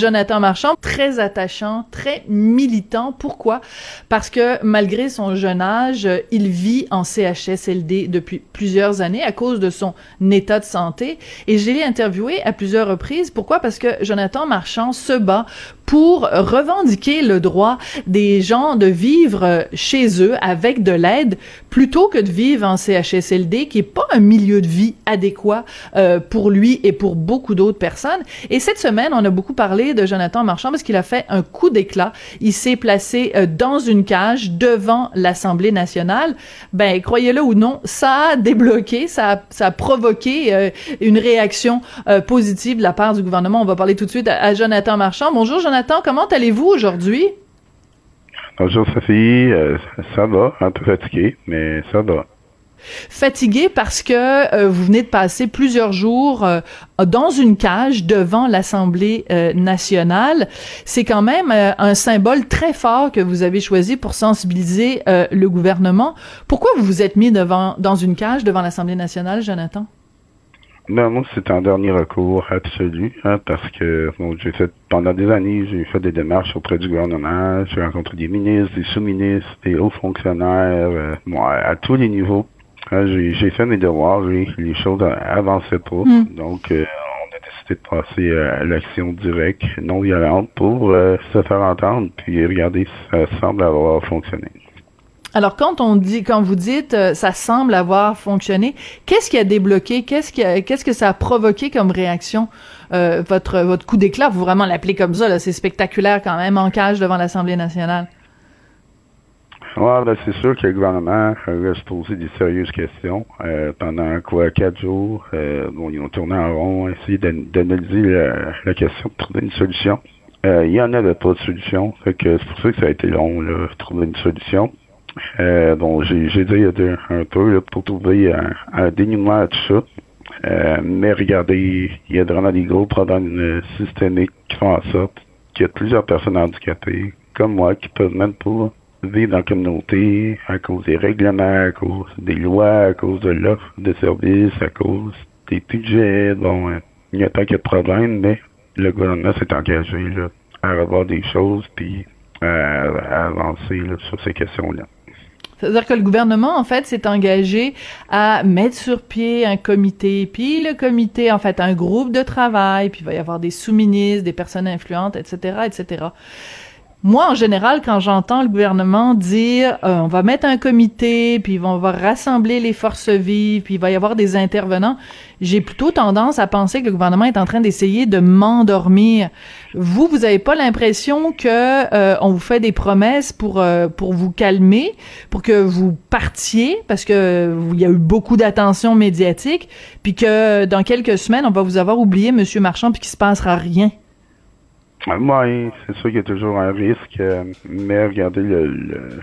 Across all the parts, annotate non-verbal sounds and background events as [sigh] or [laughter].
Jonathan Marchand, très attachant, très militant. Pourquoi? Parce que malgré son jeune âge, il vit en CHSLD depuis plusieurs années à cause de son état de santé. Et je l'ai interviewé à plusieurs reprises. Pourquoi? Parce que Jonathan Marchand se bat pour revendiquer le droit des gens de vivre chez eux avec de l'aide plutôt que de vivre en CHSLD qui est pas un milieu de vie adéquat euh, pour lui et pour beaucoup d'autres personnes. Et cette semaine, on a beaucoup parlé de Jonathan Marchand parce qu'il a fait un coup d'éclat. Il s'est placé euh, dans une cage devant l'Assemblée nationale. Ben, croyez-le ou non, ça a débloqué, ça a, provoqué euh, une réaction positive de la part du gouvernement. On va parler tout de suite à, à Jonathan Marchand. Bonjour Jonathan, comment allez-vous aujourd'hui? Bonjour Sophie, euh, ça va, un peu fatigué, mais ça va. Fatigué parce que euh, vous venez de passer plusieurs jours euh, dans une cage devant l'Assemblée nationale. C'est quand même un symbole très fort que vous avez choisi pour sensibiliser le gouvernement. Pourquoi vous vous êtes mis devant dans une cage devant l'Assemblée nationale, Jonathan? Non, moi, c'est un dernier recours absolu, hein, parce que bon, j'ai fait pendant des années, j'ai fait des démarches auprès du gouvernement, j'ai rencontré des ministres, des sous-ministres, des hauts fonctionnaires, euh, à, tous les niveaux. Hein, j'ai fait mes devoirs, les choses avançaient pas, hmm. donc euh, on a décidé de passer à l'action directe, non violente, pour euh, se faire entendre, puis regarder si ça semble avoir fonctionné. Alors quand on dit, quand vous dites, euh, ça semble avoir fonctionné, qu'est-ce qui a débloqué, qu'est-ce qui, qu'est-ce que ça a provoqué comme réaction? Euh, votre votre coup d'éclat, vous vraiment l'appeler comme ça, là, c'est spectaculaire quand même en cage devant l'Assemblée nationale. Ouais, ben c'est sûr que le gouvernement a se poser des sérieuses questions euh, pendant quoi quatre jours. bon, ils ont tourné en rond, essayé d'analyser la, la, question, de trouver une solution. il y en avait pas de solution, fait que c'est pour ça que ça a été long là, trouver une solution. Euh, bon, j'ai dit un peu là, pour trouver un, un, dénouement à tout ça. Euh, mais regardez, il y a vraiment des gros problèmes euh, systémiques qui font en sorte qu'il y a plusieurs personnes handicapées, comme moi, qui peuvent même pas vivre dans la communauté à cause des règlements, à cause des lois, à cause de l'offre de services, à cause des budgets. Bon, il y a pas de problèmes, mais le gouvernement s'est engagé là, à revoir des choses puis à, avancer sur ces questions-là. C'est-à-dire que le gouvernement, en fait, s'est engagé à mettre sur pied un comité, puis le comité, en fait, un groupe de travail, puis il va y avoir des sous-ministres, des personnes influentes, etc., etc. Moi, en général, quand j'entends le gouvernement dire euh, on va mettre un comité, puis on va rassembler les forces vives, puis il va y avoir des intervenants, j'ai plutôt tendance à penser que le gouvernement est en train d'essayer de m'endormir. Vous, vous avez pas l'impression que euh, on vous fait des promesses pour euh, pour vous calmer, pour que vous partiez, parce que il y a eu beaucoup d'attention médiatique, puis que dans quelques semaines, on va vous avoir oublié, Monsieur Marchand, puis qu'il se passera rien? Oui, c'est sûr qu'il y a toujours un risque, euh, mais regardez, le,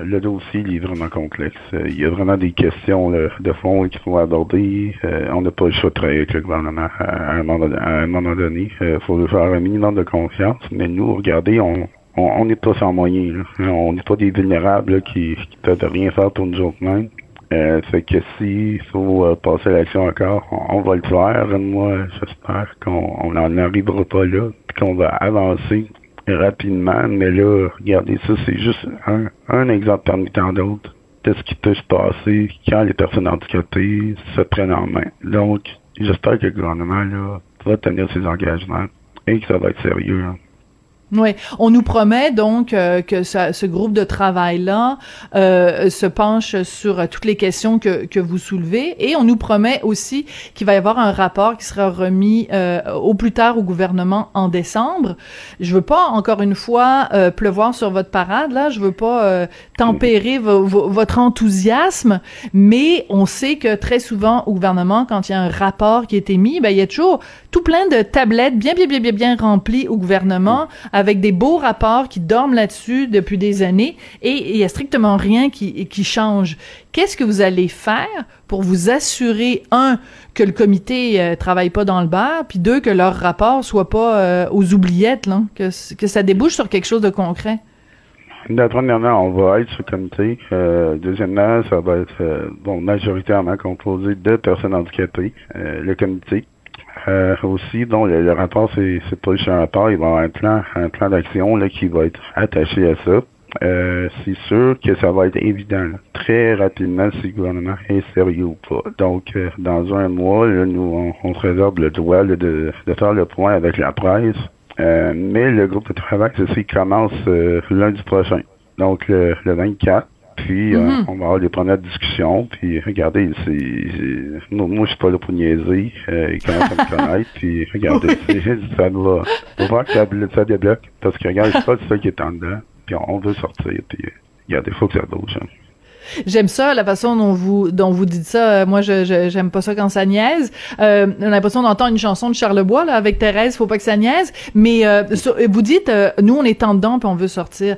le, dossier il est vraiment complexe. Il y a vraiment des questions de fond qu'il faut aborder. Euh, on n'a pas le choix de travailler avec le gouvernement à un moment, donné. Il euh, faut faire un minimum de confiance, mais nous, regardez, on on n'est pas sans moyens. On n'est pas des vulnérables qui, qui peuvent rien faire pour nous autres mêmes. Euh, fait que s'il faut passer à l'action encore, on, va le faire. Moi, j'espère qu'on n'en arrivera pas là qu'on va avancer rapidement, mais là, regardez ça, c'est juste un, un exemple parmi tant d'autres de ce qui peut se passer quand les personnes handicapées se prennent en main. Donc, j'espère que le gouvernement là, va tenir ses engagements et que ça va être sérieux. Hein. Oui, on nous promet donc euh, que ce groupe de travail-là euh, se penche sur toutes les questions que, vous soulevez et on nous promet aussi qu'il va y avoir un rapport qui sera remis euh, au plus tard au gouvernement en décembre. Je veux pas encore une fois pleuvoir sur votre parade là, je veux pas tempérer votre enthousiasme, mais on sait que très souvent au gouvernement quand il y a un rapport qui est émis, ben il y a toujours tout plein de tablettes bien bien remplies au gouvernement avec des beaux rapports qui dorment là-dessus depuis des années et il y a strictement rien qui, qui change. Qu'est-ce que vous allez faire pour vous assurer, un, que le comité euh, travaille pas dans le bar, puis deux, que leur rapport soit pas euh, aux oubliettes, là, que, que ça débouche sur quelque chose de concret? premièrement, on va être ce comité. Euh, deuxièmement, ça va être euh, bon majoritairement composé de personnes handicapées. le comité euh, aussi, donc le, rapport, c'est, pas juste un rapport, il va y avoir un plan, un plan d'action là, qui va être attaché à ça. Euh, c'est sûr que ça va être évident très rapidement si le gouvernement est sérieux ou pas. Donc, euh, dans un mois, là, nous, on, se réserve le droit de, de, faire le point avec la presse. Euh, mais le groupe de travail, il commence lundi prochain. Donc, le, le 24. Puis, mm-hmm. on va avoir des premières discussions. Puis, regardez, c'est, moi, je suis pas là pour niaiser. à me connaître. Puis, regardez, [laughs] ça va. On va voir que ça, ça débloque. Parce que, regarde, c'est pas ça qui est en dedans puis on veut sortir, puis il y a des fois que ça bouge. Hein. J'aime ça, la façon dont vous dont vous dites ça. Euh, moi, je j'aime pas ça quand ça niaise. Euh, on a l'impression d'entendre une chanson de Charlebois là avec Thérèse. Faut pas que ça niaise. Mais euh, vous dites, euh, nous, on est en dedans puis on veut sortir.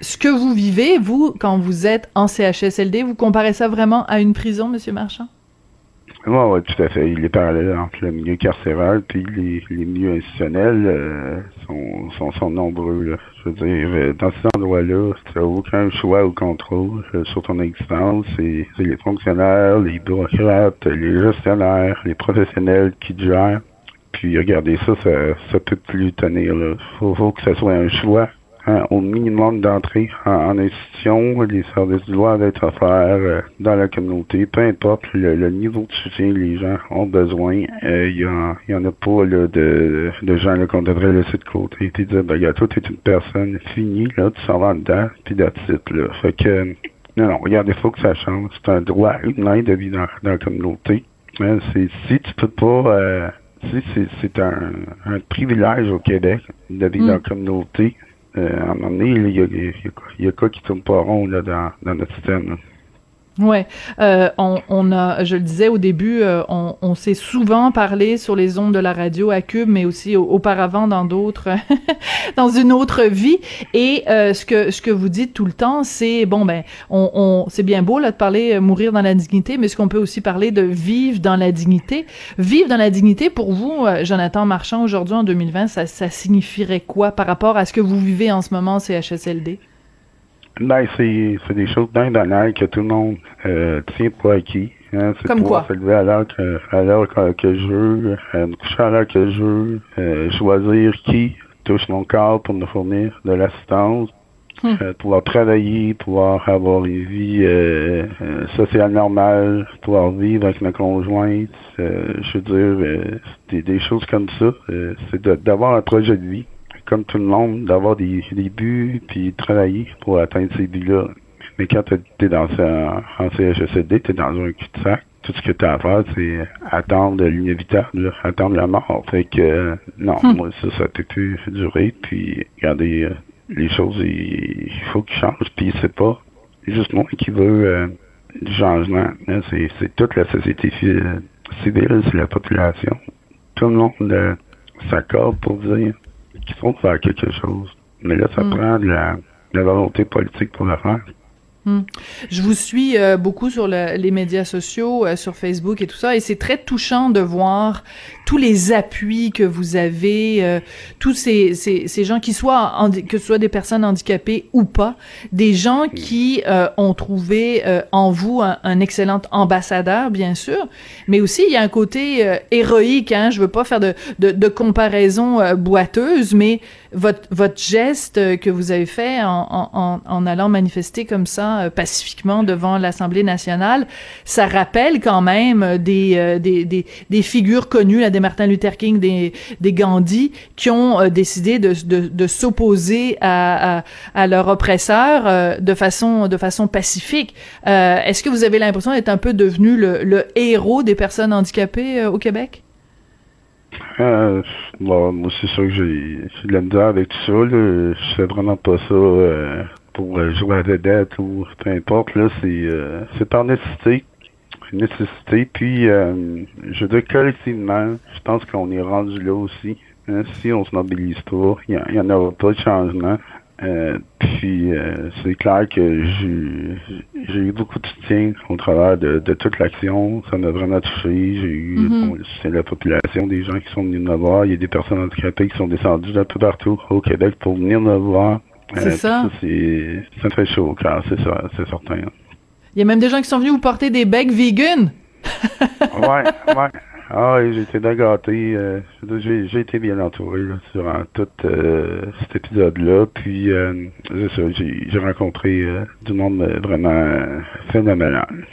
Ce que vous vivez, vous, quand vous êtes en CHSLD, vous comparez ça vraiment à une prison, Monsieur Marchand? Oui, tout à fait. Il est parallèle entre le milieu carcéral puis les, milieux institutionnels euh, sont, sont, nombreux. Je veux dire, euh, dans cet endroit-là, tu n'as aucun choix ou contrôle euh, sur ton existence. C'est les fonctionnaires, les bureaucrates, les gestionnaires, les professionnels qui te gèrent. Puis regardez ça, ça, ça peut plus tenir. Là. Faut, que ce soit un choix au minimum d'entrée en, institution. Les services doivent être offerts euh, dans la communauté, peu importe le, niveau de soutien que les gens ont besoin. Il euh, y, en, a pas là, de, de gens qu'on devrait laisser de côté. Tu dis, ben, toi, tu es une personne finie, là, tu s'en vas dedans, puis titre là. Fait que, non, non, regarde, il faut que ça change. C'est un droit humain de vivre dans, dans la communauté. Hein, c'est si tu peux pas... Euh, si c'est un, un, privilège au Québec de vivre dans la mm. communauté, à un moment donné, il y a, y a, quoi qui pas rond là, dans, dans notre système. Ouais, euh, on, on, a, je le disais au début, euh, on, on s'est souvent parlé sur les ondes de la radio à Cube, mais aussi auparavant dans d'autres, [laughs] dans une autre vie. Et euh, ce que ce que vous dites tout le temps, c'est bon ben, on, on c'est bien beau là de parler euh, mourir dans la dignité, mais ce qu'on peut aussi parler de vivre dans la dignité. Vivre dans la dignité pour vous, Jonathan Marchand, aujourd'hui en 2020, ça, ça signifierait quoi par rapport à ce que vous vivez en ce moment, CHSLD? Ben, c'est, c'est des choses d'indonnables que tout le monde euh, tient pour acquis. Hein, c'est Comme pouvoir se lever à l'heure que, à l'heure que, je veux, euh, coucher à l'heure que je veux, euh, choisir qui touche mon corps pour me fournir de l'assistance, euh, pouvoir travailler, pouvoir avoir une vie euh, euh, sociale normale, pouvoir vivre avec ma conjointe. je veux dire, des, des choses comme ça. c'est d'avoir un projet de vie comme tout le monde, d'avoir des, des buts puis travailler pour atteindre ces buts-là. Mais quand tu es dans un, en CHSLD, tu es dans un cul-de-sac. Tout ce que tu as à faire, c'est attendre l'inévitable, attendre la mort. Fait que, non, hmm. moi, ça, ça peut plus durer. Puis, regardez, euh, les choses, il, faut qu'ils changent. Puis, c'est pas juste moi qui veux euh, du changement. Hein, c'est toute la société civile, c'est la population. Tout le monde euh, s'accorde pour dire qu'il faut faire quelque chose. Mais là, ça hmm. prend de la, de la volonté politique pour le faire. Hmm. Je vous suis euh, beaucoup sur les médias sociaux, euh, sur Facebook et tout ça, et c'est très touchant de voir tous les appuis que vous avez, euh, tous ces, ces, ces, gens qui soient, que ce soit des personnes handicapées ou pas, des gens qui ont trouvé en vous un, excellent ambassadeur, bien sûr, mais aussi il y a un côté héroïque. Hein, je veux pas faire de, de, de comparaison boiteuse, mais votre, votre geste que vous avez fait en, allant manifester comme ça euh, pacifiquement devant l'Assemblée nationale, ça rappelle quand même euh, des, des, figures connues, là, des Martin Luther King, des, des Gandhi, qui ont euh, décidé de, de, de s'opposer à, à, à, leur oppresseur de, façon, de façon pacifique. Est-ce que vous avez l'impression d'être un peu devenu le, le héros des personnes handicapées au Québec? Euh, bon, moi, c'est sûr que j'ai de la misère avec tout ça. Là. Je fais vraiment pas ça euh, pour euh, jouer à la vedette ou peu importe. Là, c'est, euh, c'est par nécessité. Nécessité. Puis, euh, je veux dire, collectivement, je pense qu'on est rendu là aussi. Hein, si on se mobilise pas, il n'y en aura pas de changement. Euh, puis euh, c'est clair que j'ai eu beaucoup de soutien au travers de, de toute l'action. Ça m'a vraiment touché. J'ai eu mm-hmm. c'est la population, des gens qui sont venus me voir. Il y a des personnes handicapées qui sont descendues d'un peu partout au Québec pour venir me voir. C'est euh, ça. ça, ça me fait chaud au cœur, c'est ça, c'est certain. Il y a même des gens qui sont venus vous porter des becs vegan. ouais, ouais. [laughs] Ah, j'ai été. Euh, j'ai été bien entouré là, durant tout euh, cet épisode-là. Puis, euh, j'ai rencontré du monde vraiment phénoménal.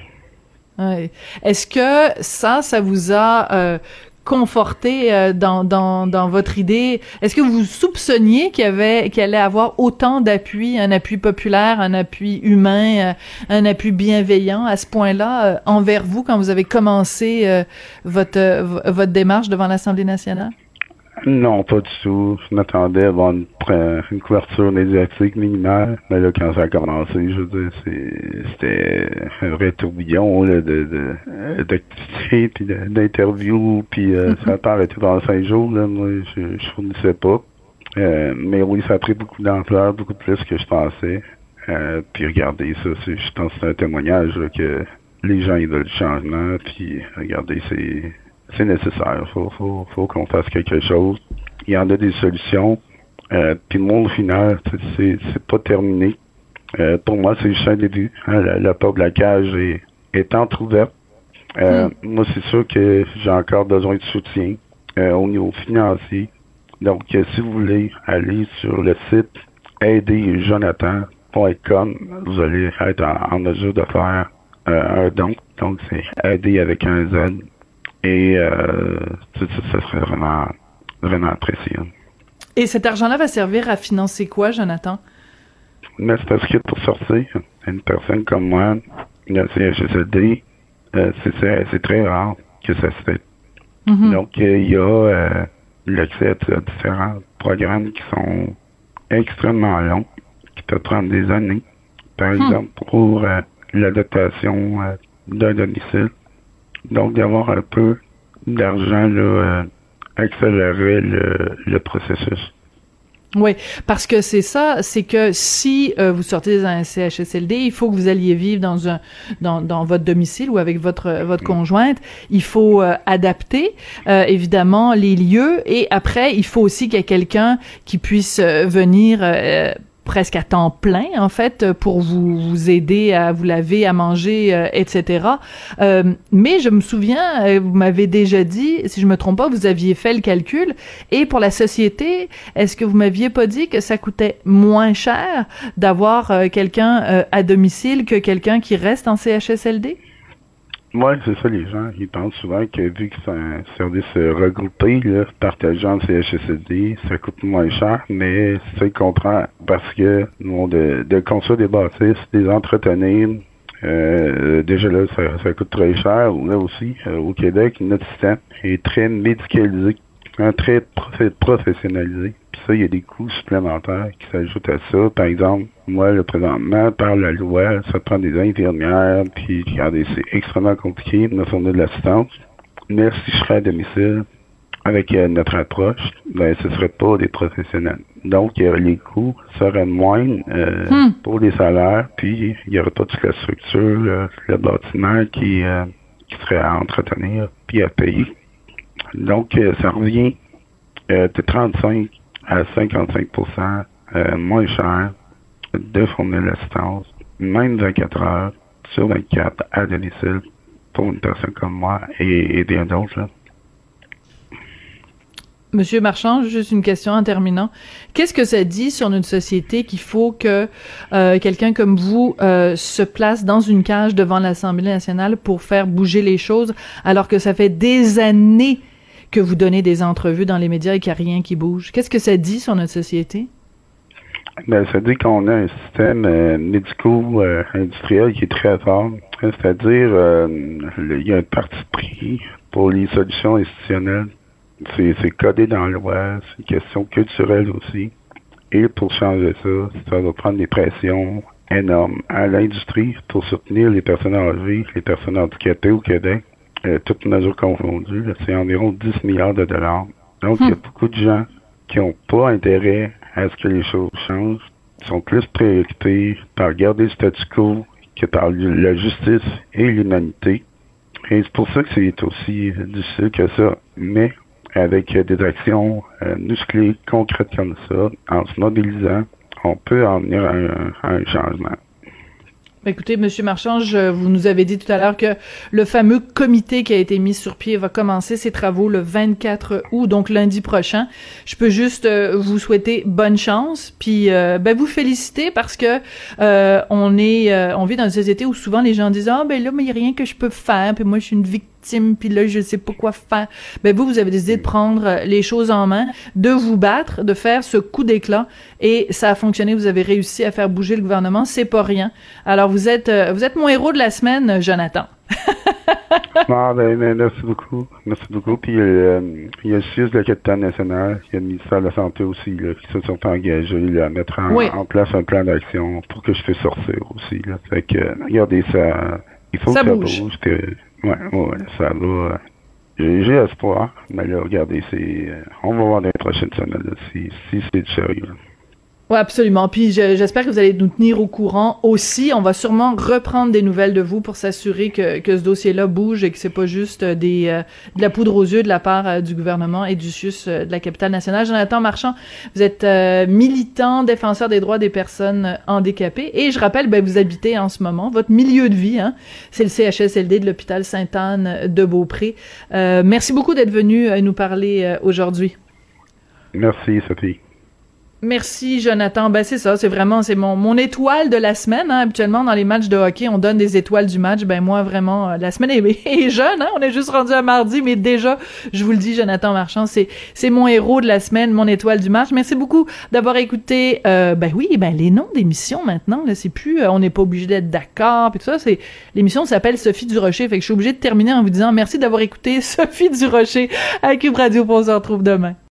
Est-ce que ça, ça vous a conforté euh, dans, dans, votre idée. Est-ce que vous soupçonniez qu'il y avait qu'il allait avoir autant d'appui, un appui populaire, un appui humain, euh, un appui bienveillant à ce point-là euh, envers vous quand vous avez commencé votre votre démarche devant l'Assemblée nationale? Non, pas du tout. Je m'attendais à avoir une, couverture médiatique minimale. Mais là, quand ça a commencé, je veux dire, c'était un vrai tourbillon là, de, d'activités, puis d'interviews, puis euh, mm-hmm. ça a pas arrêté pendant cinq jours. Là, moi, je, je fournissais pas. Euh, mais oui, ça a pris beaucoup d'ampleur, beaucoup plus que je pensais. Euh, puis regardez, ça, c'est, je pense que c'est un témoignage que les gens ils veulent du changement. Puis regardez, c'est c'est nécessaire. Faut, faut, faut qu'on fasse quelque chose. Il y en a des solutions. Euh, puis moi, au final, c'est, c'est pas terminé. Euh, pour moi, c'est juste un début. Hein, la, porte de la cage est, est entrouverte. Euh, hmm. Moi, c'est sûr que j'ai encore besoin de soutien au niveau financier. Donc, si vous voulez aller sur le site aiderjonathan.com, vous allez être en, mesure de faire un don. Donc, c'est aider avec un Z et euh, ça, ça, serait vraiment, vraiment apprécié. Et cet argent-là va servir à financer quoi, Jonathan? Mais c'est parce que pour sortir, une personne comme moi, le CHSLD, euh, c'est très rare que ça se fait. Mm-hmm. Donc, euh, il y a euh, l'accès à différents programmes qui sont extrêmement longs, qui peuvent prendre des années. Par hmm. exemple, pour l'adaptation d'un domicile, donc, d'avoir un peu d'argent, là, euh, accélérer le, le processus. Oui, parce que c'est ça, c'est que si euh, vous sortez d'un CHSLD, il faut que vous alliez vivre dans un dans, dans votre domicile ou avec votre votre conjointe. Il faut euh, adapter évidemment les lieux et après il faut aussi qu'il y ait quelqu'un qui puisse venir presque à temps plein en fait pour vous, vous aider à vous laver, à manger, euh, etc. Euh, mais je me souviens, euh, vous m'avez déjà dit, si je me trompe pas, vous aviez fait le calcul. Et pour la société, est-ce que vous m'aviez pas dit que ça coûtait moins cher d'avoir quelqu'un à domicile que quelqu'un qui reste en CHSLD? Oui, c'est ça, les gens. Ils pensent souvent que vu que c'est un service regroupé, là, partageant le CHSLD, ça coûte moins cher, mais c'est le contraire. Parce que nous, de, de construire des bâtisses, des entretenir, euh, déjà là, ça, ça, coûte très cher. Là aussi, euh, au Québec, notre système est très médicalisé, hein, très professionnalisé ça, il y a des coûts supplémentaires qui s'ajoutent à ça. Par exemple, moi, le présentement, par la loi, ça prend des infirmières, puis regardez, c'est extrêmement compliqué de me fournir de l'assistance. Mais si je serais à domicile, avec euh, notre approche, ben, ce serait pas des professionnels. Donc, euh, les coûts seraient moindres euh, hmm. pour les salaires, puis il n'y aurait pas toute la structure, le, bâtiment qui, qui serait à entretenir, puis à payer. Donc, ça revient de 35 à 55% euh, moins cher de fournir l'assistance, même 24 heures sur 24 à domicile pour une personne comme moi et, et bien d'autres. Monsieur Marchand, juste une question en terminant. Qu'est-ce que ça dit sur notre société qu'il faut que euh, quelqu'un comme vous euh, se place dans une cage devant l'Assemblée nationale pour faire bouger les choses, alors que ça fait des années que vous donnez des entrevues dans les médias et qu'il n'y a rien qui bouge? Qu'est-ce que ça dit sur notre société? Ben, ça dit qu'on a un système euh, médico-industriel qui est très fort. C'est-à-dire, il y a un parti pris pour les solutions institutionnelles. C'est codé dans la loi, c'est une question culturelle aussi. Et pour changer ça, ça va prendre des pressions énormes à l'industrie pour soutenir les personnes âgées, les personnes handicapées au Québec euh, toutes mesures confondues, c'est environ 10 milliards de dollars. Donc, il y a hmm. beaucoup de gens qui n'ont pas intérêt à ce que les choses changent, Ils sont plus préoccupés par garder le statu quo que par la justice et l'humanité. Et c'est pour ça que c'est aussi difficile que ça. Mais avec des actions euh, musclées, concrètes comme ça, en se mobilisant, on peut en venir à un changement. Ben, écoutez, Monsieur Marchand, vous nous avez dit tout à l'heure que le fameux comité qui a été mis sur pied va commencer ses travaux le 24 août, donc lundi prochain. Je peux juste euh, vous souhaiter bonne chance, puis euh, ben vous féliciter parce que on vit dans une société où souvent les gens disent ah ben là mais il y a rien que je peux faire, puis moi je suis une victime puis là je sais pas quoi faire. Ben vous vous avez décidé de prendre les choses en main, de vous battre, de faire ce coup d'éclat et ça a fonctionné. Vous avez réussi à faire bouger le gouvernement, c'est pas rien. Alors vous êtes euh, vous êtes mon héros de la semaine, Jonathan. [laughs] ah, ben, ben, merci beaucoup. Merci beaucoup. Puis euh, il y a le CIS de la capitale nationale, il y a le ministère de la Santé aussi là, qui se sont engagés à mettre en, place un plan d'action pour que je puisse sortir aussi. Là. Fait que regardez ça. Il faut que ça bouge. Ouais, ouais, ça va. J'ai espoir, mais là, regardez, c'est, on va voir dans les prochaines semaines si, si c'est sérieux. Oui, absolument. Puis j'espère que vous allez nous tenir au courant aussi. On va sûrement reprendre des nouvelles de vous pour s'assurer que, que ce dossier-là bouge et que c'est pas juste des euh, de la poudre aux yeux de la part euh, du gouvernement et du CIUS euh, de la capitale nationale. Jonathan Marchand, vous êtes militant, défenseur des droits des personnes handicapées et je rappelle, ben, vous habitez en ce moment, votre milieu de vie, hein, c'est le CHSLD de l'hôpital Sainte-Anne de Beaupré. merci beaucoup d'être venu nous parler aujourd'hui. Merci, Sophie. Merci Jonathan. Ben c'est ça, c'est vraiment c'est mon mon étoile de la semaine. Hein. Habituellement dans les matchs de hockey, on donne des étoiles du match. Ben moi vraiment euh, la semaine [laughs] est, jeune. Hein. On est juste rendu à mardi, mais déjà je vous le dis, Jonathan Marchand, c'est c'est mon héros de la semaine, mon étoile du match. Merci beaucoup d'avoir écouté. Euh, ben oui, ben les noms d'émissions maintenant là, c'est plus euh, on n'est pas obligé d'être d'accord puis tout ça. C'est l'émission s'appelle Sophie du Rocher. Fait que je suis obligée de terminer en vous disant merci d'avoir écouté [laughs] Sophie du Rocher à Cube Radio. On se retrouve demain.